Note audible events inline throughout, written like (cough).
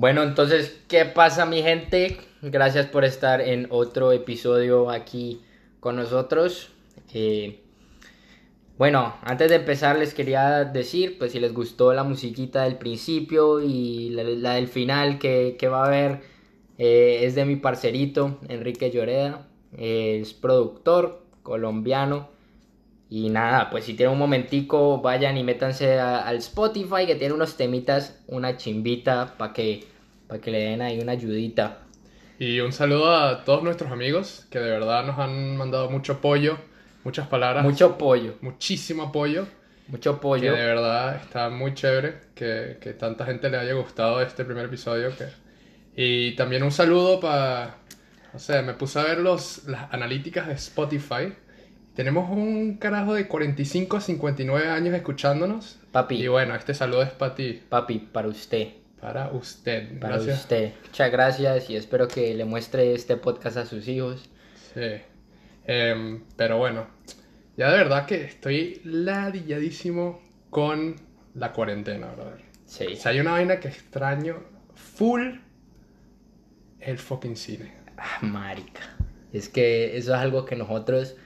Bueno, entonces, ¿qué pasa mi gente? Gracias por estar en otro episodio aquí con nosotros. Eh, bueno, antes de empezar les quería decir, pues si les gustó la musiquita del principio y la, del final que, va a haber, eh, es de mi parcerito, Enrique Lloreda, es productor colombiano. Y nada, pues si tienen un momentico, vayan y métanse al Spotify que tiene unos temitas, una chimbita para que, que le den ahí una ayudita. Y un saludo a todos nuestros amigos que de verdad nos han mandado mucho apoyo, muchas palabras. Mucho apoyo. Muchísimo apoyo. Mucho apoyo. Que de verdad está muy chévere que, que tanta gente le haya gustado este primer episodio. Que... Y también un saludo para, no sé, me puse a ver los, las analíticas de Spotify tenemos un carajo de 45 a 59 años escuchándonos. Papi. Y bueno, este saludo es para ti. Papi, para usted. Para usted. Para usted. Muchas gracias y espero que le muestre este podcast a sus hijos. Sí. Em, pero bueno, ya de verdad que estoy ladilladísimo con la cuarentena, brother. Sí. O sea, hay una vaina que extraño full el fucking cine. Ah, marica. Es que eso es algo que nosotros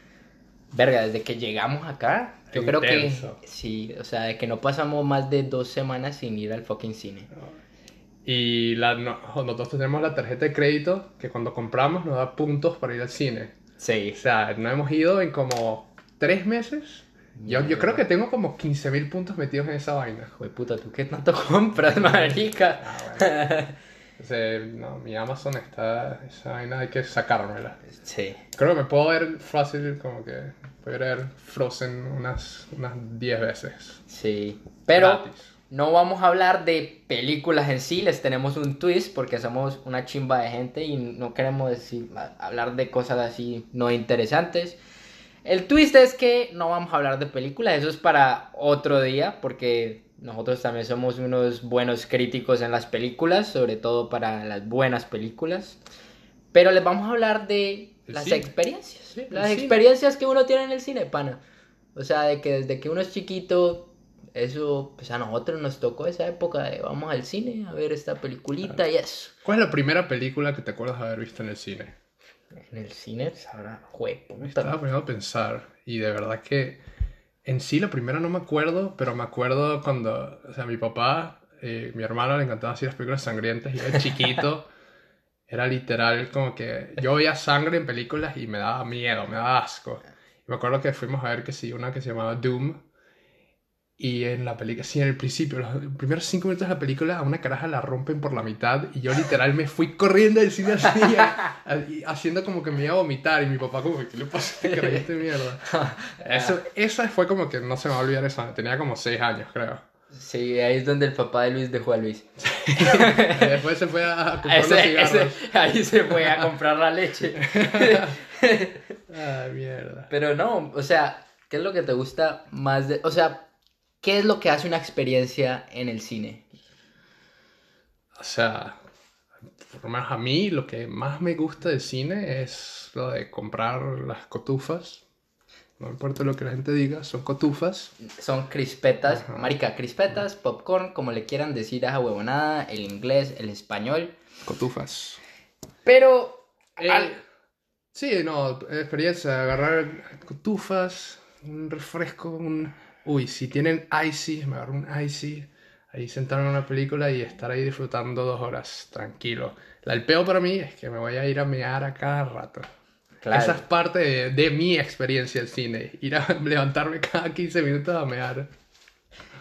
verga, desde que llegamos acá, yo creo que sí, o sea, de que no pasamos más de dos semanas sin ir al fucking cine. Y la, nosotros tenemos la tarjeta de crédito que cuando compramos nos da puntos para ir al cine. Sí. O sea, no hemos ido en como tres meses. Yo, yo creo que tengo como 15.000 puntos metidos en esa vaina. Joder, puta, ¿tú qué tanto (laughs) compras, marica? Ah, (laughs) no, mi Amazon está. Esa vaina hay que sacármela. Sí. Creo que me puedo ver fácil, como que. Puedo ver Frozen unas, unas 10 veces. Sí. Pero. No vamos a hablar de películas en sí, les tenemos un twist porque somos una chimba de gente y no queremos decir, hablar de cosas así no interesantes. El twist es que no vamos a hablar de películas, eso es para otro día porque nosotros también somos unos buenos críticos en las películas, sobre todo para las buenas películas. Pero les vamos a hablar de las experiencias. las experiencias que uno tiene en el cine, pana. O sea, de que desde que uno es chiquito, eso, pues a nosotros nos tocó esa época de vamos al cine a ver esta peliculita y eso. ¿Cuál es la primera película que te acuerdas haber visto en el cine? En el cine, sabrá, juego. Estaba poniendo a pensar y de verdad que en sí, la primera no me acuerdo, pero me acuerdo cuando, o sea, mi papá, eh, mi hermano le encantaba así las películas sangrientas y era chiquito. (laughs) era literal como que yo veía sangre en películas y me daba miedo, me daba asco. Y me acuerdo que fuimos a ver que sí, una que se llamaba Doom, y en la película, sí, en el principio, los primeros cinco minutos de la película, a una caraja la rompen por la mitad y yo literal me fui corriendo del cine así, (laughs) haciendo como que me iba a vomitar y mi papá como, ¿qué le pasa? (laughs) ¿Qué creíste mierda? (laughs) Eso, esa fue como que no se me va a olvidar eso, tenía como seis años creo. Sí, ahí es donde el papá de Luis dejó a Luis. Después se fue a comprar los cigarros. ahí se fue a comprar la leche. Ay, mierda. Pero no, o sea, ¿qué es lo que te gusta más de...? O sea, ¿Qué es lo que hace una experiencia en el cine? O sea, por menos a mí lo que más me gusta del cine es lo de comprar las cotufas. No importa lo que la gente diga, son cotufas. Son crispetas, marica, crispetas, popcorn, como le quieran decir a esa huevonada, el inglés, el español. Cotufas. Pero... Eh, sí, no, experiencia, agarrar cotufas, un refresco, un uy, si tienen Icy, me agarro un Icy, ahí sentarme en una película y estar ahí disfrutando dos horas, tranquilo. La, el peo para mí es que me voy a ir a mear a cada rato. Esa es parte de, mi experiencia del cine, ir a (laughs) levantarme cada 15 minutos a mear.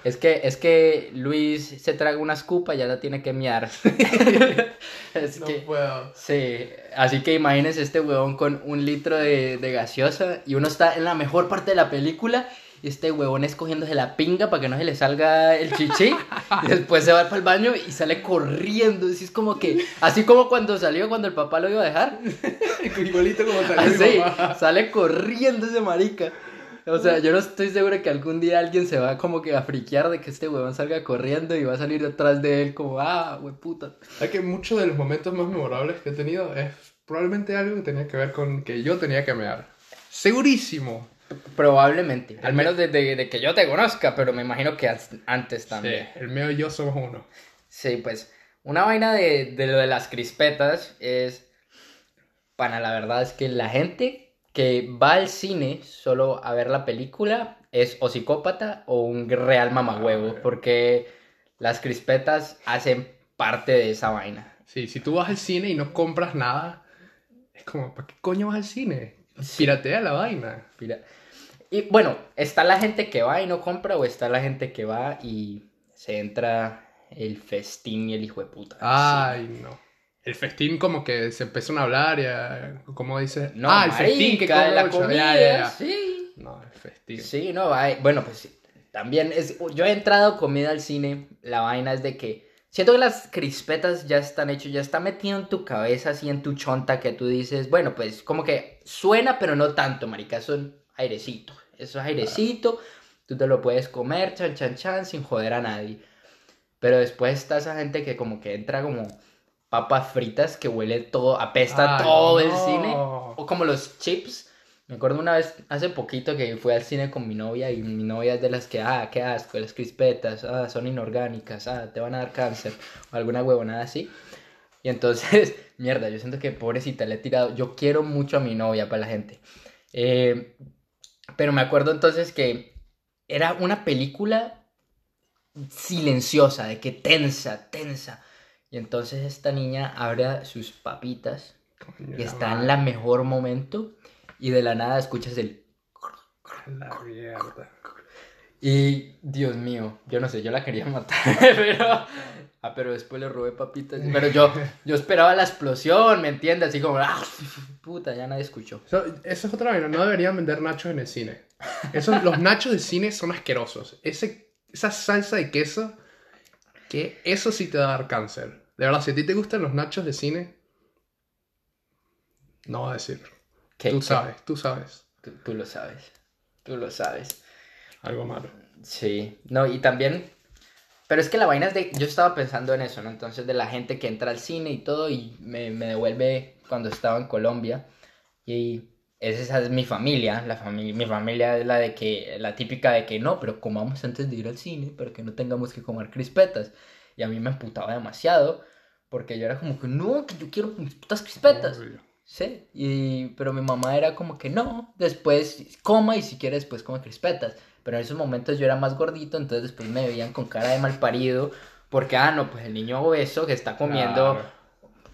Es que, es que Luis se traga una escupa y ya la tiene que mear. (laughs) no puedo. Sí, así que imagínense este huevón con un litro de, de gaseosa y uno está en la mejor parte de la película y este huevón escogiéndose la pinga para que no se le salga el chichi. y (laughs) después se va para el baño y sale corriendo. Así es como que, así como cuando salió, cuando el papá lo iba a dejar. (laughs) Igualito como salió. Así, (laughs) sale corriendo ese marica. O sea, yo no estoy seguro que algún día alguien se va como que a friquear de que este huevón salga corriendo y va a salir detrás de él como, ah, puta. Hay que muchos de los momentos más memorables que he tenido es probablemente algo que tenía que ver con que yo tenía que mear. Segurísimo. Probablemente, al menos desde que yo te conozca, pero me imagino que antes también. Sí, el mío y yo somos uno. Sí, pues, una vaina de, de lo de las crispetas es. Pana, la verdad es que la gente que va al cine solo a ver la película es o psicópata o un real mamagüevo, porque las crispetas hacen parte de esa vaina. Sí, si tú vas al cine y no compras nada, es como, ¿para qué coño vas al cine? Piratea la vaina. Y bueno, está la gente que va y no compra o está la gente que va y se entra el festín y el hijo de puta. Ay, no. El festín como que se empiezan a hablar y a, ¿cómo dice? No, ah, el festín que come la comida, sí. No, el festín. Sí, no, hay, bueno, pues también es yo he entrado comida al cine, la vaina es de que siento que las crispetas ya están hechas, ya está metido en tu cabeza así en tu chonta que tú dices, bueno, pues como que suena pero no tanto, marica, es un airecito. Eso es airecito, tú te lo puedes comer, chan chan chan sin joder a nadie. Pero después está esa gente que como que entra como papas fritas que huele todo, apesta todo el cine. O como los chips. Me acuerdo una vez, hace poquito, que fui al cine con mi novia y mi novia es de las que, ah, qué asco, las crispetas, ah, son inorgánicas, ah, te van a dar cáncer, o alguna huevonada así. Y entonces, (laughs) mierda, yo siento que pobrecita le he tirado, yo quiero mucho a mi novia para la gente. Eh, pero me acuerdo entonces que era una película silenciosa, de que tensa, tensa. Y entonces esta niña abre sus papitas y está en la mejor momento y de la nada escuchas el... La mierda. Y Dios mío, yo no sé, yo la quería matar, (laughs) pero... Ah, pero después le robé papitas. Pero yo, (laughs) yo esperaba la explosión, ¿me entiendes? Así como, ah, puta, ya nadie escuchó. Eso, es otra vaina, no deberían vender nachos en el cine. los nachos de cine son asquerosos. Ese, esa salsa de queso, que eso sí te va a dar cáncer. De verdad, si a ti te gustan los nachos de cine, no va a decir. tú sabes, tú sabes. Tú, lo sabes. Tú lo sabes. Algo malo. Sí. No, y también. Pero es que la vaina es de. Yo estaba pensando en eso, ¿no? Entonces, de la gente que entra al cine y todo, y me, me devuelve cuando estaba en Colombia. Y esa es mi familia, la familia, mi familia es la de que, la típica de que no, pero comamos antes de ir al cine para que no tengamos que comer crispetas. Y a mí me emputaba demasiado porque yo era como que, no, que yo quiero mis putas crispetas. sí, y, pero mi mamá era como que no, después coma y si quiere después come crispetas. Pero en esos momentos yo era más gordito, entonces después me veían con cara de mal parido. Porque, ah, no, pues el niño obeso que está comiendo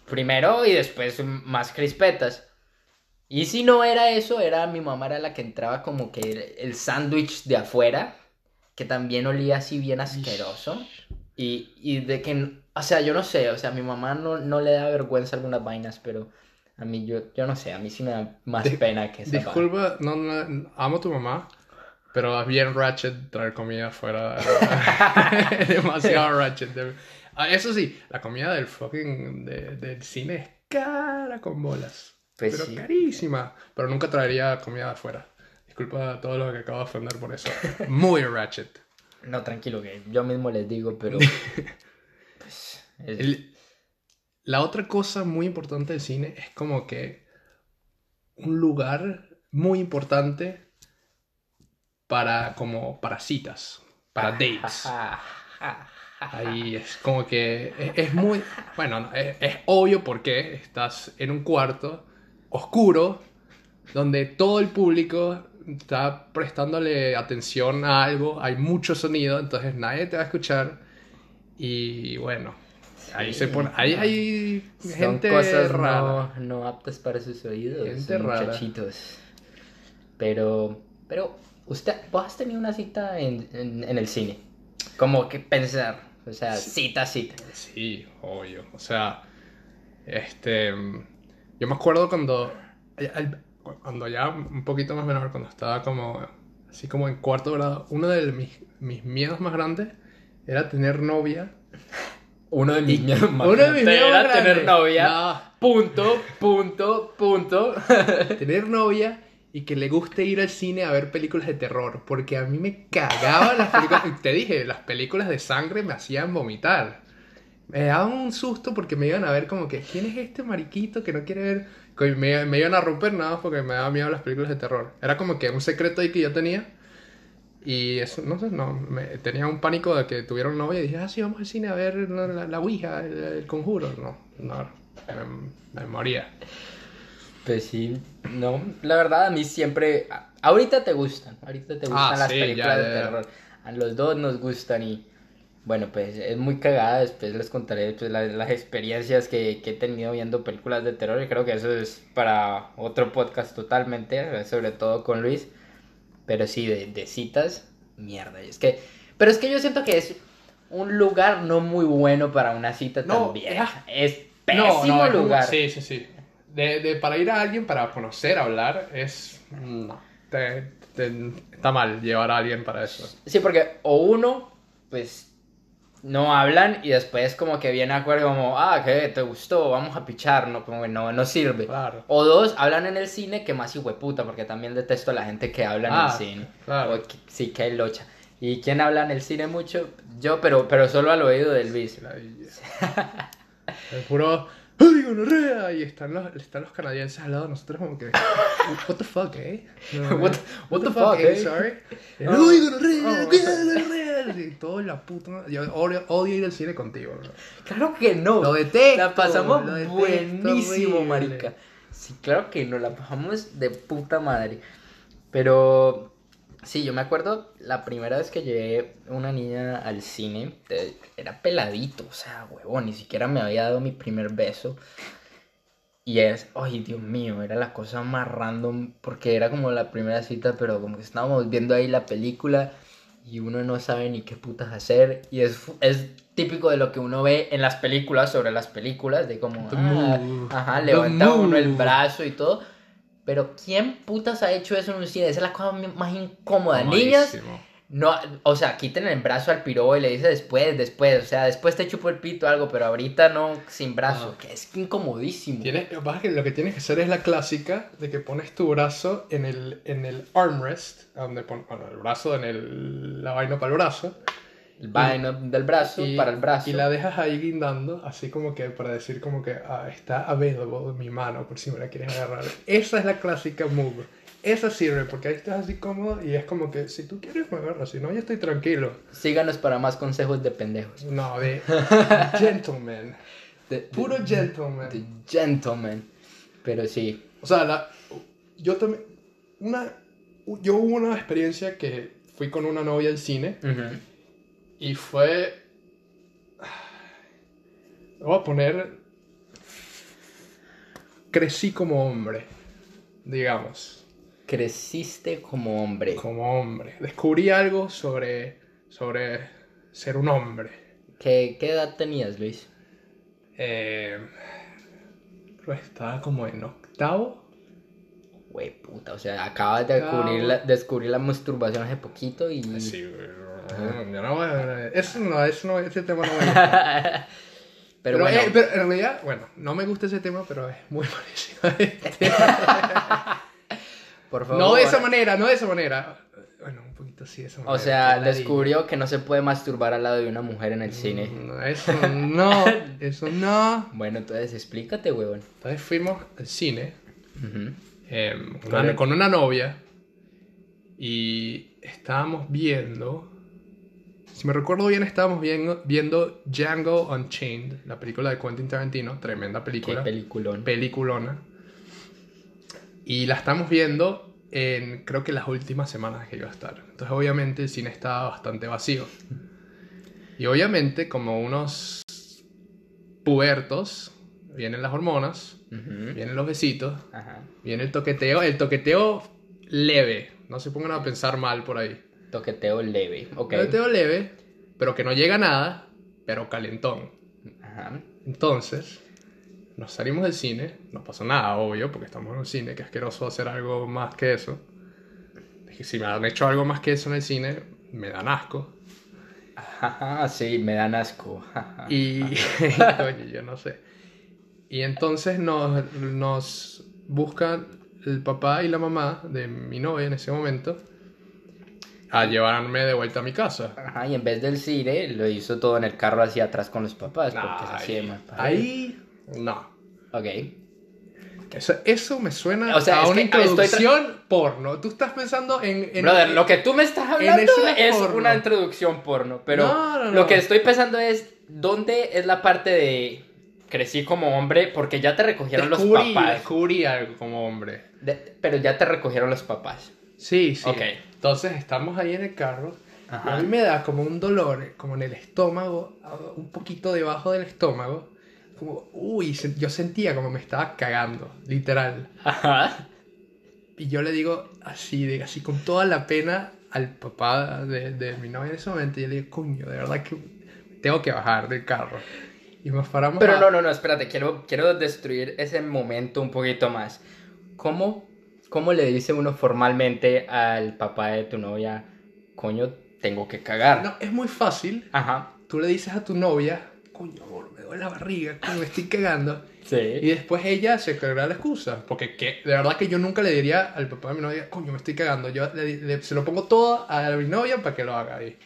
primero y después más crispetas. Y si no era eso, era mi mamá era la que entraba como que el, el sándwich de afuera, que también olía así bien asqueroso. Y, y de que o sea, yo no sé, o sea, a mi mamá no, no le da vergüenza algunas vainas, pero a mí, yo, yo no sé, a mí sí me da más pena que esa Disculpa, no, no, amo a tu mamá, pero es bien ratchet traer comida fuera. (laughs) (laughs) demasiado ratchet. Ah, eso sí, la comida del fucking del cine es cara con bolas. Pues pero carísima. Pero nunca traería comida de afuera. Disculpa a todos los que acabo de ofender por eso. Muy ratchet. No, tranquilo, que yo mismo les digo, pero (laughs) la otra cosa muy importante del cine es como que un lugar muy importante para como para citas, para dates. (laughs) Ahí es como que es, muy, bueno, es, obvio porque estás en un cuarto oscuro donde todo el público está prestándole atención a algo, hay mucho sonido, entonces nadie te va a escuchar y bueno, Ahí se pone, ahí hay gente cosas rara. No, aptas para sus oídos, gente muchachitos. Pero, pero, usted, vos has tenido una cita en, en, el cine. Como que pensar, o sea, cita, cita. Sí, obvio. O sea, este, yo me acuerdo cuando, cuando ya un poquito más menor, cuando estaba como, así como en cuarto grado, uno de mis, mis miedos más grandes era tener novia uno de mis miedos más Uno de mis miedos era tener novia. Punto, punto, punto. tener novia y que le guste ir al cine a ver películas de terror. Porque a mí me cagaban las películas. (laughs) Te dije, las películas de sangre me hacían vomitar. Me daban un susto porque me iban a ver como que, ¿quién es este mariquito que no quiere ver? Me, me iban a romper nada porque me daba miedo las películas de terror. Era como que un secreto ahí que yo tenía. Y eso, no sé, no, me, tenía un pánico de que tuvieron novia y dije, ah, sí, vamos al cine a ver la, la, la Ouija, el, el conjuro. No, no, me, me moría. Pues sí, no, la verdad a mí siempre, ahorita te gustan, ahorita te gustan Ah, las sí, películas ya, de ya, terror, a los dos nos gustan y bueno, pues es muy cagada, después les contaré pues, la- las experiencias que, que he tenido viendo películas de terror y creo que eso es para otro podcast totalmente, sobre todo con Luis, pero sí, de, de citas, mierda, y es que, pero es que yo siento que es un lugar no muy bueno para una cita No, también, ya. es pésimo un- lugar. sí, sí, sí. De, de- para ir a alguien para conocer, hablar, es. No. Te- te- está mal llevar a alguien para eso. Sí, porque o uno, pues, no hablan y después como que viene a acuerdo como, ah, ¿qué? ¿Te gustó? Vamos a pichar, no, como que no, no sirve. Claro. O dos, hablan en el cine, que más hijueputa, porque también detesto a la gente que habla en Ah, el cine. claro. O que- sí, que hay locha. ¿Y quién habla en el cine mucho? Yo, pero, pero solo al oído del Luis. (laughs) El puro. ¡Ay, gonorrea! Y están los, están los canadienses al lado de nosotros, como que. ¿What the fuck, eh? No, What- what the fuck, eh? Sorry. Oh. ¡Ay, gonorrea! Oh. ¡Cuidado, gonorrea! Y todo la puta. Yo odio, odio ir al cine contigo, bro. Claro que no. Lo detesto, La pasamos lo detesto buenísimo, marica. Sí, claro que no, la pasamos de puta madre. Pero sí, yo me acuerdo la primera vez que llevé una niña al cine, era peladito, o sea, huevón, ni siquiera me había dado mi primer beso. Y es, ay, Dios mío, era la cosa más random, porque era como la primera cita, pero como que estábamos viendo ahí la película y uno no sabe ni qué putas hacer. Y es, es típico de lo que uno ve en las películas, sobre las películas, de como, ah, ajá, levanta uno el brazo y todo. Pero ¿quién putas ha hecho eso en un cine? Esa es la cosa más incómoda. Niñas, no, o sea, quiten el brazo al piro y le dice después, después, o sea, después te chupo el pito algo, pero ahorita no, sin brazo, Ah. que es incomodísimo. Tienes, lo que lo tienes que hacer es la clásica de que pones tu brazo en el, en el armrest, donde pon, bueno, el brazo en el, la vaina para el brazo, El vaino del brazo y, para el brazo. y la dejas ahí guindando, así como que para decir como que ah, está available en mi mano por si me la quieres agarrar. Esa es la clásica move. Esa sirve porque ahí estás así cómodo y es como que si tú quieres me agarras, si no yo estoy tranquilo. Síganos para más consejos de pendejos. No, de (laughs) gentleman. Puro gentleman. de gentleman. Pero sí. O sea, la- yo también. Una, yo hubo una experiencia que fui con una novia al cine Ujú. Y fue. (sighs) Voy a poner. Crecí como hombre, digamos. Creciste como hombre. Como hombre. Descubrí algo sobre, sobre ser un hombre. ¿Qué, qué edad tenías, Luis? Eh, pues estaba como en octavo. Güey, puta, o sea, acabas de Acabo- descubrir la, descubrir la masturbación hace poquito y... Sí, güey, yo no a- Eso no, eso no, ese tema no me gusta. (laughs) pero, Pero, bueno, eh, pero en realidad, bueno, no me gusta ese tema, pero es muy (laughs) parecido a este. por favor. No de esa manera, no de esa manera. Bueno, un poquito sí de esa manera. O sea, descubrió que no se puede masturbar al lado de una mujer en el cine. No, eso no, (laughs) eso no. Bueno, entonces explícate, huevón. Entonces fuimos al cine Ujú. eh, con, Vale. una, con una novia y estábamos viendo, si me recuerdo bien, estábamos viendo, viendo Django Unchained, la película de Quentin Tarantino, tremenda Qué película. peliculón. peliculona. Y la estamos viendo en creo que las últimas semanas que iba a estar. Entonces obviamente el cine estaba bastante vacío. Y obviamente como unos pubertos, vienen las hormonas, Ujú. vienen los besitos, Ajá. viene el toqueteo, el toqueteo leve, no se pongan a pensar mal por ahí. Toqueteo leve. Ok. Toqueteo leve, pero que no llega a nada, pero calentón. Ajá. Entonces, nos salimos del cine, no pasó nada, obvio, porque estamos en un cine, que asqueroso hacer algo más que eso. Es que si me han hecho algo más que eso en el cine, me dan asco. Ajá, sí, me dan asco. Ajá. (laughs) Y, (laughs) coño, yo no sé. Y entonces nos, nos buscan el papá y la mamá de mi novia en ese momento a llevarme de vuelta a mi casa. Ajá, y en vez del cine, lo hizo todo en el carro hacia atrás con los papás, porque es así de mal parido. ahí, no. Ok. Eso, eso me suena O sea, a es una introducción porno. Tú estás pensando en... en- Brother, lo que tú me estás hablando es porno. una introducción porno, pero No, no, no. lo que estoy pensando es dónde es la parte de crecí como hombre porque ya te recogieron los papás, descubrí algo como hombre. De- pero ya te recogieron los papás. Sí, sí. Ok. Entonces estamos ahí en el carro. Y Ajá. a mí me da como un dolor, como en el estómago, un poquito debajo del estómago. Como, uy, yo sentía como me estaba cagando, literal. Ajá. Y yo le digo así, de, así con toda la pena al papá de, de mi novia en ese momento. Y yo le digo, coño, de verdad que tengo que bajar del carro. Y nos paramos. Pero a- no, no, no, espérate, quiero, quiero destruir ese momento un poquito más. ¿Cómo, ¿Cómo le dice uno formalmente al papá de tu novia, coño, tengo que cagar? No, es muy fácil. Ajá, Tú le dices a tu novia, coño, amor, me duele la barriga, coño, me estoy cagando. Y sí. después ella se creerá la excusa. Porque que, de verdad que yo nunca le diría al papá de mi novia, coño, me estoy cagando. Yo le- le- se lo pongo todo a mi novia para que lo haga ahí.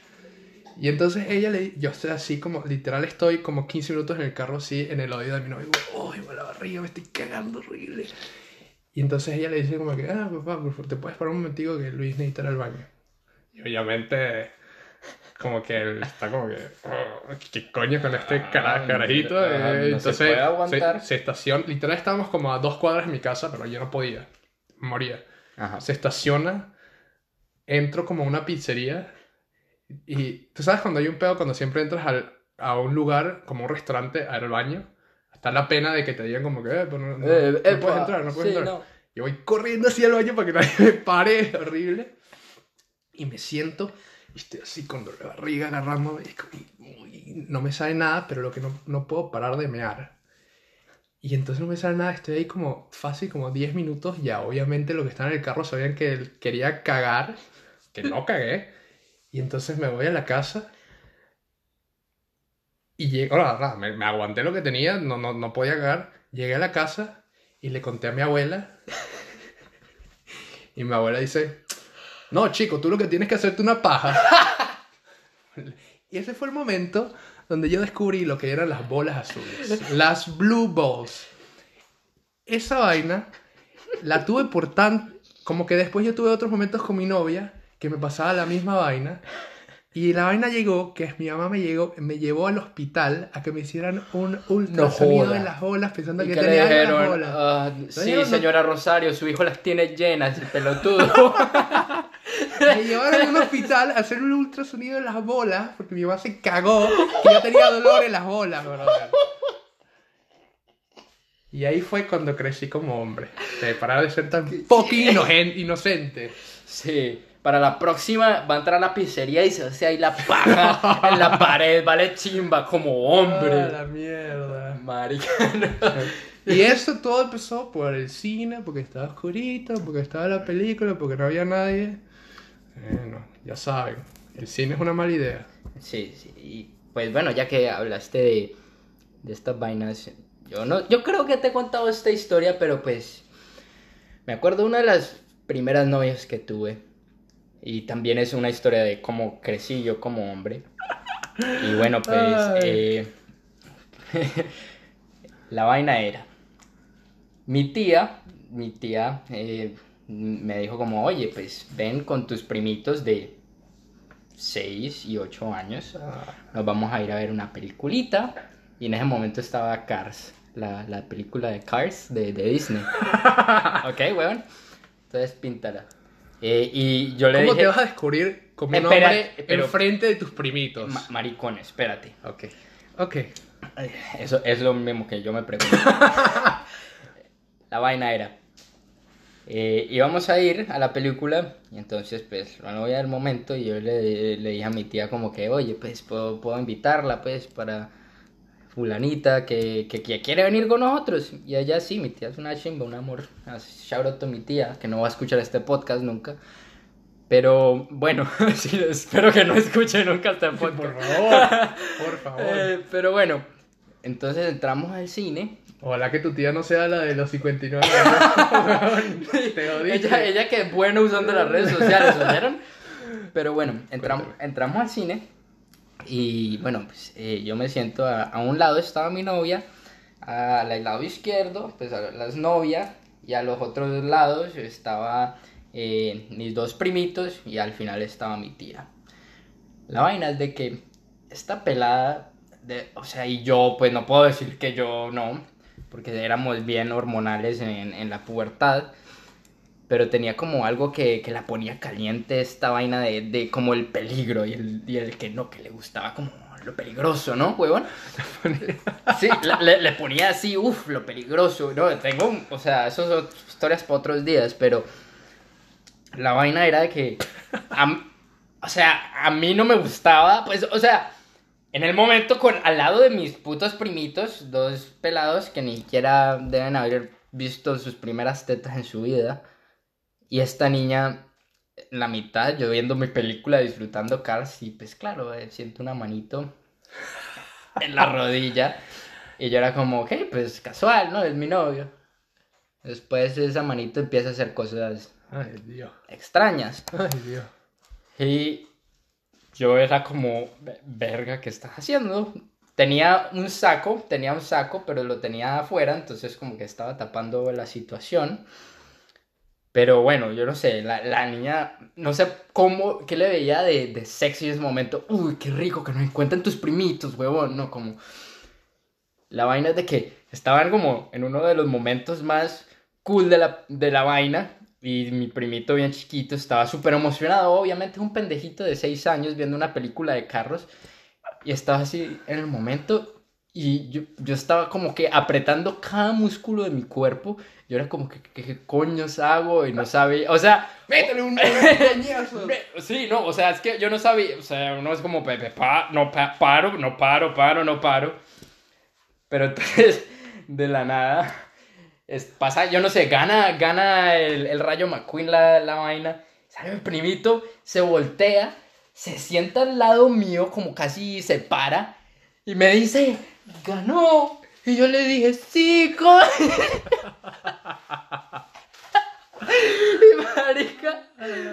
Y entonces ella le yo estoy así como, literal estoy como 15 minutos en el carro así, en el oído de mi novia. ¡ay, me la barriga, me estoy cagando horrible! Y entonces ella le dice como que, ah, papá, por favor, te puedes parar un momentico que Luis necesita ir al baño. Y obviamente, como que él está como que, "Oh, ¿qué coño con este cara- Ah, carajito? ah, no se entonces, puede aguantar. Se, se estaciona, literal estábamos como a dos cuadras de mi casa, pero yo no podía, moría. Ajá. Se estaciona, entro como a una pizzería y tú sabes cuando hay un pedo, cuando siempre entras al- a un lugar, como un restaurante, al baño, está la pena de que te digan como que, eh, pero no, no- Eh, no epa, puedes entrar, no puedes sí, entrar. Yo voy corriendo hacia el baño para que nadie (laughs) me pare, horrible. Y me siento, y estoy así con dolor de barriga agarrándome. y no me sale nada, pero lo que no, no puedo parar de mear. Y entonces no me sale nada, estoy ahí como fácil, como 10 minutos. Ya, obviamente, los que están en el carro sabían que quería cagar, que no cagué. Y entonces me voy a la casa. Y nada, nada, me, me aguanté lo que tenía, no, no, no podía cagar. Llegué a la casa y le conté a mi abuela. (laughs) Y mi abuela dice, no, chico, tú lo que tienes que hacerte una paja. (laughs) y ese fue el momento donde yo descubrí lo que eran las bolas azules. Las blue balls. Esa vaina la tuve por tan... Como que después yo tuve otros momentos con mi novia que me pasaba la misma vaina. Y la vaina llegó, que mi mamá me, llegó, me llevó al hospital a que me hicieran un ultrasonido joda. de las bolas pensando ¿Y que le tenía algo en las dijeron? bolas. Ah, sí, dijeron, no- señora Rosario, su hijo las tiene llenas, el pelotudo. (laughs) Me llevaron a un hospital a hacer un ultrasonido en las bolas porque mi mamá se cagó que yo tenía dolor en las bolas. Y ahí fue cuando crecí como hombre. De parar de ser tan inogen- inocente. sí, para la próxima va a entrar a la pizzería y se hace ahí la paja en la pared, vale chimba, como Ah, hombre. la mierda. Marica. Y eso todo empezó por el cine, porque estaba oscurito, porque estaba la película, porque no había nadie. Bueno, ya saben, el cine es una mala idea. Sí, sí. Y pues bueno, ya que hablaste de, de estas vainas, yo no, yo creo que te he contado esta historia, pero pues me acuerdo una de las primeras novias que tuve. Y también es una historia de cómo crecí yo como hombre. Y bueno, (laughs) pues eh, (laughs) la vaina era. Mi tía, mi tía eh, me dijo como, oye, pues ven con tus primitos de 6 y 8 años. Nos vamos a ir a ver una peliculita. Y en ese momento estaba Cars, la, la película de Cars de, de Disney. (laughs) ok, weón. Entonces píntala. Eh, y yo le ¿Cómo dije... te vas a descubrir como un Espera, hombre pero- enfrente de tus primitos? "Ma- Maricón, espérate. Ok. Ok. Eso es lo mismo que yo me pregunto. (laughs) la vaina era. eh, íbamos a ir a la película y entonces pues la novia del momento y yo le, le dije a mi tía como que oye pues puedo, puedo invitarla pues para fulanita que, que, que quiere venir con nosotros y ella sí, mi tía es una chimba, un amor, shout out a mi tía que no va a escuchar este podcast nunca pero bueno, (laughs) sí, espero que no escuche nunca este podcast Por favor, por (laughs) favor. eh, pero bueno, entonces entramos al cine. Ojalá que tu tía no sea la de los 59 años. (laughs) Te jodiste. Ella, ella que es buena usando las redes sociales, ¿oyeron? Pero bueno, entramos, entramos al cine y bueno, pues eh, yo me siento a, un lado estaba mi novia al lado izquierdo, pues a las novias, y a los otros lados estaba eh, mis dos primitos y al final estaba mi tía. La vaina es de que esta pelada, de, o sea, y yo, pues no puedo decir que yo no, porque éramos bien hormonales en, en la pubertad, pero tenía como algo que, que la ponía caliente esta vaina de, de como el peligro y el, y el que no, que le gustaba como lo peligroso, ¿no, huevón? (laughs) Sí, le, le, ponía así, uff, lo peligroso, ¿no? Tengo, o sea, eso son historias para otros días, pero la vaina era de que, o sea, a mí no me gustaba, pues, o sea, en el momento con, al lado de mis putos primitos, dos pelados que ni siquiera deben haber visto sus primeras tetas en su vida, y esta niña la mitad, yo viendo mi película, disfrutando Cars, y pues claro, eh, siento una manito en la rodilla. Y yo era como, ok, pues casual, ¿no? Es mi novio. Después esa manito empieza a hacer cosas Ay, Dios. extrañas. Ay, Dios. Y yo era como, verga, ¿qué estás haciendo? Tenía un saco, tenía un saco, pero lo tenía afuera, entonces como que estaba tapando la situación. Pero bueno, yo no sé, la, la, niña, no sé cómo, qué le veía de, de sexy en ese momento. Uy, qué rico que nos encuentren tus primitos, huevón, ¿no? Como... La vaina es de que estaban como en uno de los momentos más cool de la, de la vaina. Y mi primito bien chiquito estaba súper emocionado. Obviamente un pendejito de 6 años viendo una película de carros. Y estaba así en el momento. Y yo, yo estaba como que apretando cada músculo de mi cuerpo. Yo era como que, ¿qué, qué coños hago? Y no sabía, o sea... ¡Métele un (laughs) coñazo! sí, no, o sea, es que yo no sabía, o sea, uno es como, pepe, pa, no pa, paro, no paro, paro, no paro. Pero (laughs) entonces, de la nada, es, pasa, yo no sé, gana, gana el, el Rayo McQueen la, la vaina. Sale mi primito, se voltea, se sienta al lado mío, como casi se para, y me dice, ganó. Y yo le dije, sí, coño. (laughs) y marica,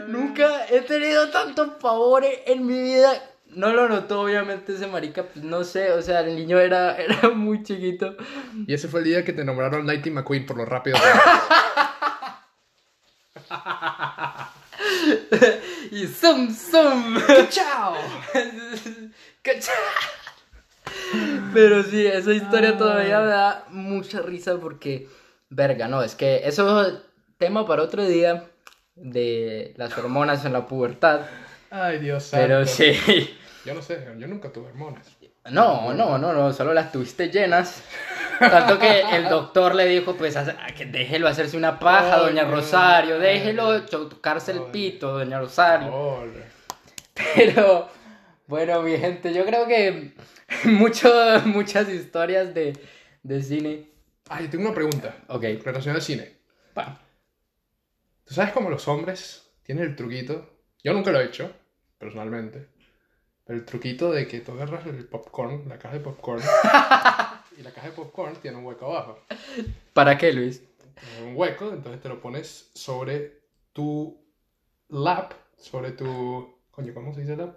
nunca he tenido tantos favores en mi vida. No lo notó, obviamente, ese marica, pues no sé, o sea, el niño era, (laughs) era muy chiquito. Y ese fue el día que te nombraron Lightning McQueen por lo rápido. (laughs) y zoom, zoom. ¡Chao! ¡Chao! (laughs) Pero sí, esa historia todavía me da mucha risa porque, verga, no, es que eso es tema para otro día de las hormonas en la pubertad. Ay, Dios Pero sí. Yo no sé, yo nunca tuve hormonas. No, no, no, no, solo las tuviste llenas. Tanto que el doctor le dijo, pues, que déjelo hacerse una paja, Ay, doña no. Rosario, déjelo tocarse el pito, doña Rosario. Pero, bueno, mi gente, yo creo que (laughs) mucho, muchas historias de, de cine. Ay, tengo una pregunta. Ok, Relación al cine. va. ¿Tú sabes cómo los hombres tienen el truquito? Yo nunca lo he hecho, personalmente. Pero el truquito de que tú agarras el popcorn, la caja de popcorn, (laughs) y la caja de popcorn tiene un hueco abajo. ¿Para qué, Luis? Tiene un hueco, entonces te lo pones sobre tu lap, sobre tu... Coño, ¿cómo se dice lap?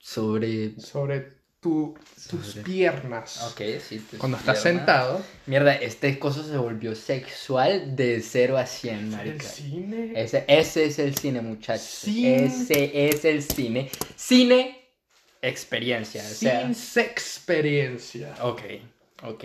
Sobre... Sobre tu, tus Sobre- piernas. Ok, sí. tus Cuando estás sentado. Mierda, este coso se volvió sexual de 0 a 100, ¿El marica. cine? Ese, ese es el cine, muchachos. Cine. Ese es el cine. Cine, experiencia. O sea, Sin experiencia. ok, ok.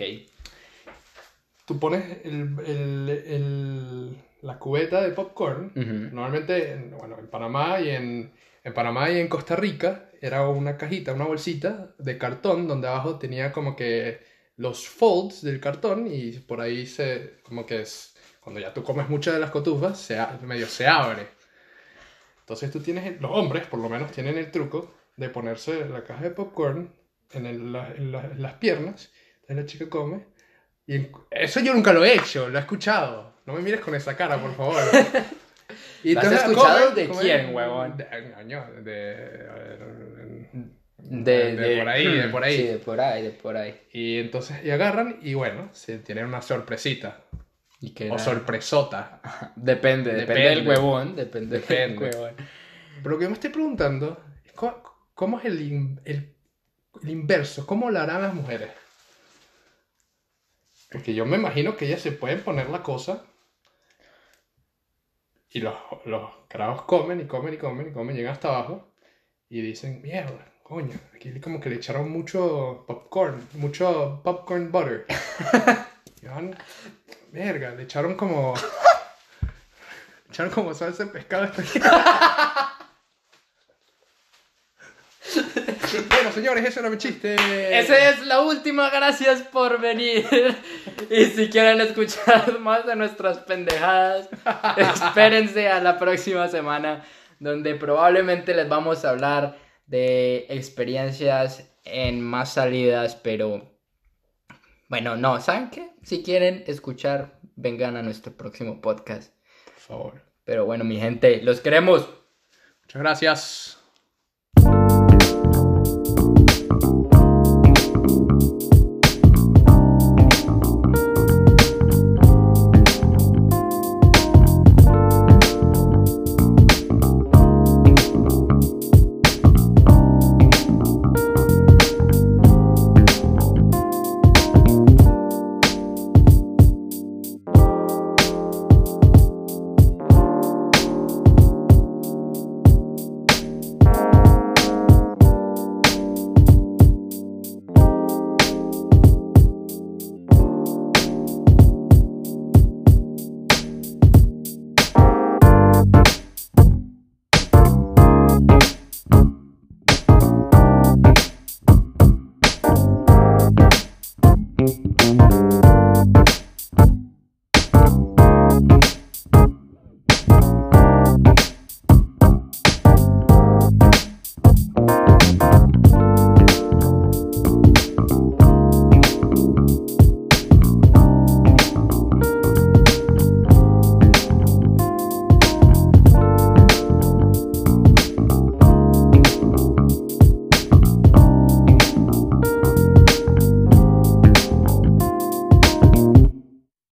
Tú pones el, el- el- la cubeta de popcorn. Normalmente, en- bueno, en Panamá y en, en Panamá y en Costa Rica era una cajita, una bolsita de cartón donde abajo tenía como que los folds del cartón y por ahí se, como que es, cuando ya tú comes muchas de las cotufas, se, medio se abre. Entonces tú tienes, los hombres por lo menos tienen el truco de ponerse la caja de popcorn en, en la- en las piernas, entonces la chica come. Y eso yo nunca lo he hecho, lo he escuchado. No me mires con esa cara, por favor. (laughs) Y ¿Lo has entonces escuchado de quién, huevón? De, de, De, De por ahí, de por ahí. Sí, de por ahí, de por ahí. y entonces, y agarran y bueno, se tienen una sorpresita. ¿Y qué O sorpresota. Depende, depende, Depende. del huevón. Depende, Depende. del huevón. Pero lo que me estoy preguntando es cómo, cómo es el, in- el, el inverso, cómo lo harán las mujeres. Porque yo me imagino que ellas se pueden poner la cosa y los, los carajos comen y comen y comen y comen, llegan hasta abajo y dicen, mierda, coño, aquí como que le echaron mucho popcorn, mucho popcorn butter. (laughs) y van, verga, le echaron como... echaron como salsa de pescado. (laughs) bueno, señores, ese era mi chiste. Esa es la última, gracias por venir. Y si quieren escuchar (laughs) más de nuestras pendejadas, (laughs) espérense a la próxima semana, donde probablemente les vamos a hablar de experiencias en más salidas, pero bueno, no, ¿saben qué? Si quieren escuchar, vengan a nuestro próximo podcast. Por favor. Pero bueno, mi gente, los queremos. Muchas gracias.